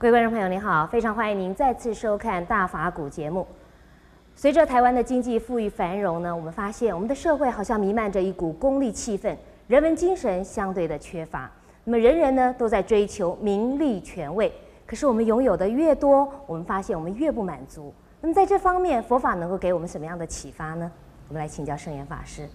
各位观众朋友，您好，非常欢迎您再次收看《大法古》节目。随着台湾的经济富裕繁荣呢，我们发现我们的社会好像弥漫着一股功利气氛，人文精神相对的缺乏。那么人人呢都在追求名利权位，可是我们拥有的越多，我们发现我们越不满足。那么在这方面，佛法能够给我们什么样的启发呢？我们来请教圣严法师。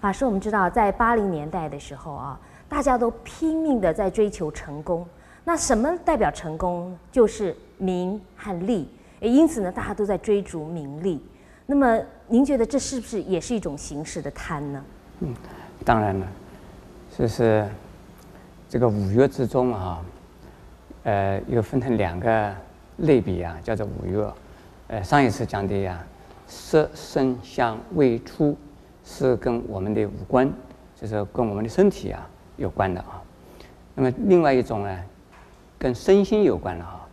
法师，我们知道在八零年代的时候啊，大家都拼命的在追求成功。那什么代表成功？就是名和利。也因此呢，大家都在追逐名利。那么您觉得这是不是也是一种形式的贪呢？嗯，当然了，就是这个五欲之中啊，呃，又分成两个类别啊，叫做五欲。呃，上一次讲的呀，色声香味触是跟我们的五官，就是跟我们的身体啊有关的啊。那么另外一种呢？跟身心有关的哈，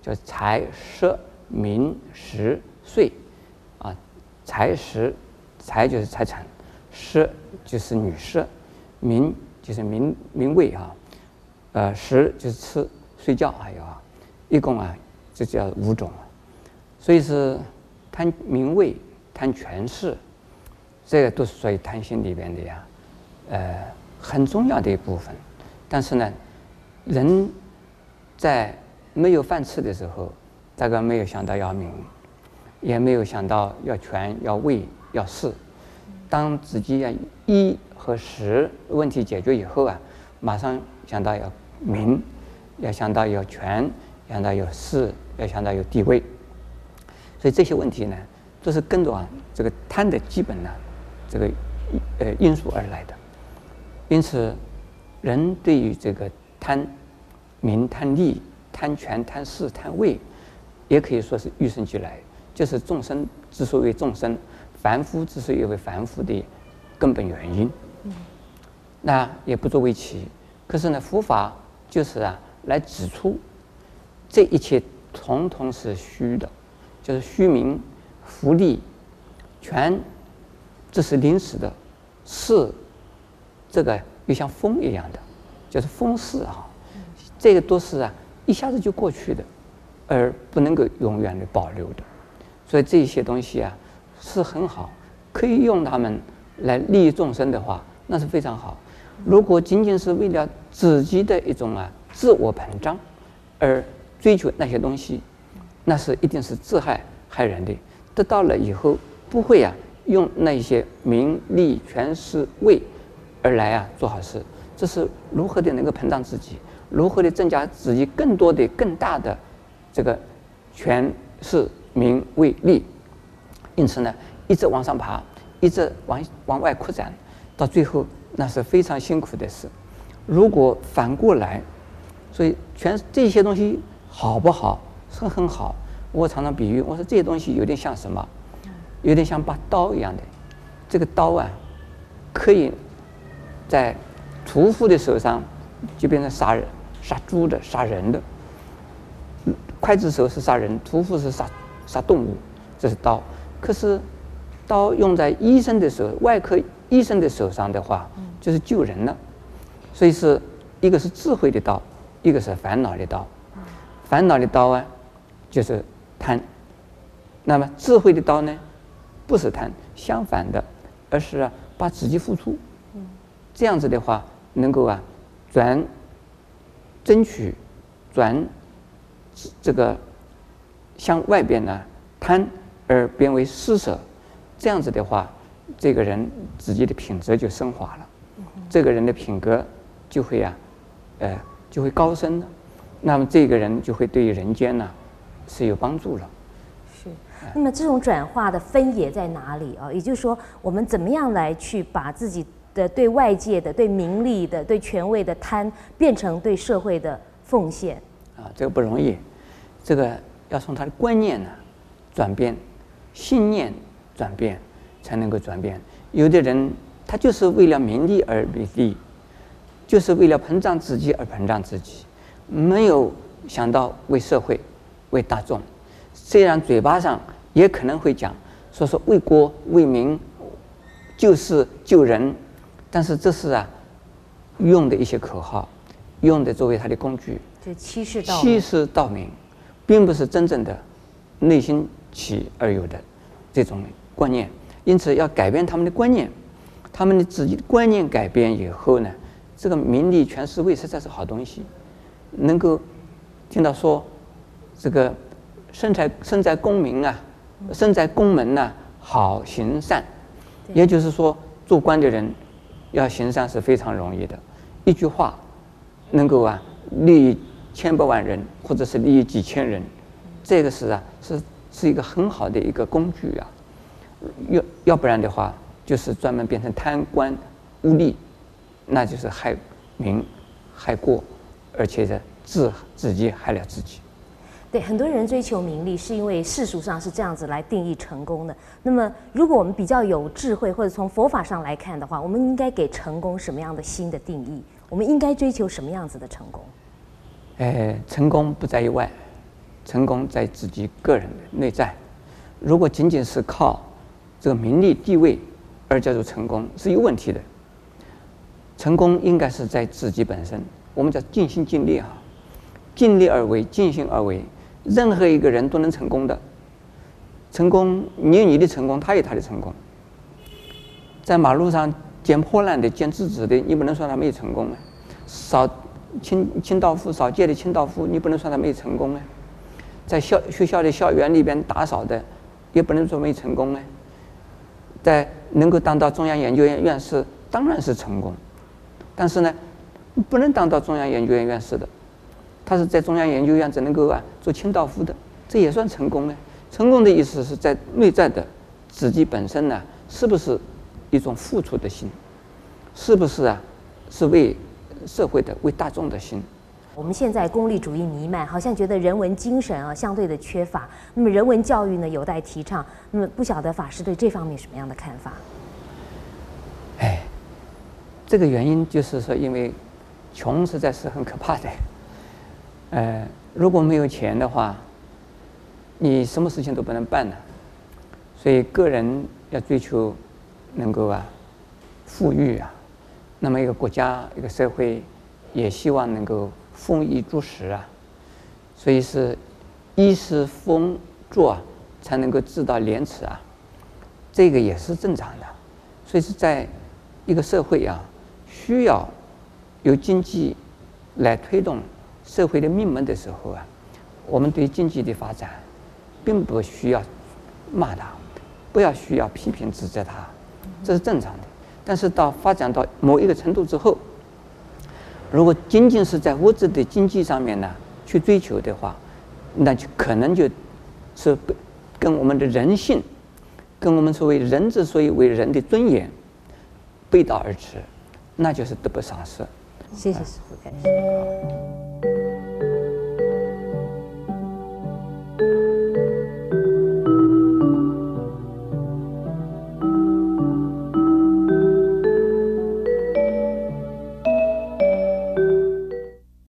叫财色名食睡，啊，财食，财就是财产，色就是女色，名就是名名位哈，呃，食就是吃睡觉还有啊，一共啊，这叫五种，所以是贪名位、贪权势，这个都是属于贪心里边的呀，呃，很重要的一部分，但是呢，人。在没有饭吃的时候，大概没有想到要名，也没有想到要权、要位、要势。当自己要一和十问题解决以后啊，马上想到要名，要想到要权，想到有势，要想到有地位。所以这些问题呢，都是跟着啊这个贪的基本呢这个呃因素而来的。因此，人对于这个贪。名贪利、贪权、贪势、贪位，也可以说是与生俱来，就是众生之所以为众生，凡夫之所以为凡夫的根本原因。那也不足为奇。可是呢，佛法就是啊，来指出这一切统统是虚的，就是虚名、福利、权，这是临时的；势，这个又像风一样的，就是风势啊。这个都是啊，一下子就过去的，而不能够永远的保留的。所以这些东西啊，是很好，可以用它们来利益众生的话，那是非常好。如果仅仅是为了自己的一种啊自我膨胀而追求那些东西，那是一定是自害害人的。得到了以后，不会啊用那些名利权势位而来啊做好事。这是如何的能够膨胀自己？如何的增加自己更多的、更大的这个权势名位利？因此呢，一直往上爬，一直往往外扩展，到最后那是非常辛苦的事。如果反过来，所以全这些东西好不好？是很好。我常常比喻，我说这些东西有点像什么？有点像把刀一样的。这个刀啊，可以在屠夫的手上就变成杀人。杀猪的、杀人的，刽子手是杀人，屠夫是杀杀动物，这是刀。可是，刀用在医生的手、外科医生的手上的话，就是救人了。所以是一个是智慧的刀，一个是烦恼的刀。烦恼的刀啊，就是贪。那么智慧的刀呢，不是贪，相反的，而是啊，把自己付出。这样子的话，能够啊，转。争取转这个向外边呢贪而变为施舍，这样子的话，这个人自己的品质就升华了，这个人的品格就会啊，呃，就会高升了。那么这个人就会对于人间呢是有帮助了。是。那么这种转化的分野在哪里啊？也就是说，我们怎么样来去把自己的对外界的、对名利的、对权位的贪，变成对社会的奉献啊，这个不容易，这个要从他的观念呢转变，信念转变，才能够转变。有的人他就是为了名利而名利，就是为了膨胀自己而膨胀自己，没有想到为社会、为大众。虽然嘴巴上也可能会讲，说说为国为民，救世救人。但是这是啊，用的一些口号，用的作为他的工具，就欺世盗欺世盗名，并不是真正的内心起而有的这种观念。因此，要改变他们的观念，他们的自己的观念改变以后呢，这个名利权势位实在是好东西，能够听到说这个身在身在功名啊，身在宫门呐，好行善。也就是说，做官的人要行善是非常容易的，一句话能够啊利益千百万人，或者是利益几千人，这个是啊是是一个很好的一个工具啊。要要不然的话，就是专门变成贪官污吏，那就是害民害国，而且是自自己害了自己。对，很多人追求名利，是因为世俗上是这样子来定义成功的。那么，如果我们比较有智慧，或者从佛法上来看的话，我们应该给成功什么样的新的定义？我们应该追求什么样子的成功？呃，成功不在于外，成功在自己个人的内在。如果仅仅是靠这个名利地位而叫做成功，是有问题的。成功应该是在自己本身，我们叫尽心尽力啊，尽力而为，尽心而为。任何一个人都能成功的，成功，你有你的成功，他有他的成功。在马路上捡破烂的、捡纸纸的，你不能说他没有成功啊。扫清清道夫、扫街的清道夫，你不能说他没有成功啊。在校学校的校园里边打扫的，也不能说没成功啊。在能够当到中央研究院院士，当然是成功。但是呢，不能当到中央研究院院士的。他是在中央研究院只能够啊做清道夫的，这也算成功呢。成功的意思是在内在的自己本身呢，是不是一种付出的心？是不是啊？是为社会的、为大众的心？我们现在功利主义弥漫，好像觉得人文精神啊相对的缺乏。那么人文教育呢有待提倡。那么不晓得法师对这方面什么样的看法？哎，这个原因就是说，因为穷实在是很可怕的。呃，如果没有钱的话，你什么事情都不能办了。所以个人要追求能够啊富裕啊，那么一个国家一个社会也希望能够丰衣足食啊。所以是衣食丰足啊，才能够知道廉耻啊，这个也是正常的。所以是在一个社会啊，需要由经济来推动。社会的命门的时候啊，我们对经济的发展，并不需要骂他，不要需要批评指责他，这是正常的。但是到发展到某一个程度之后，如果仅仅是在物质的经济上面呢去追求的话，那就可能就是跟我们的人性，跟我们所谓人之所以为人的尊严背道而驰，那就是得不偿失。谢谢师父开示。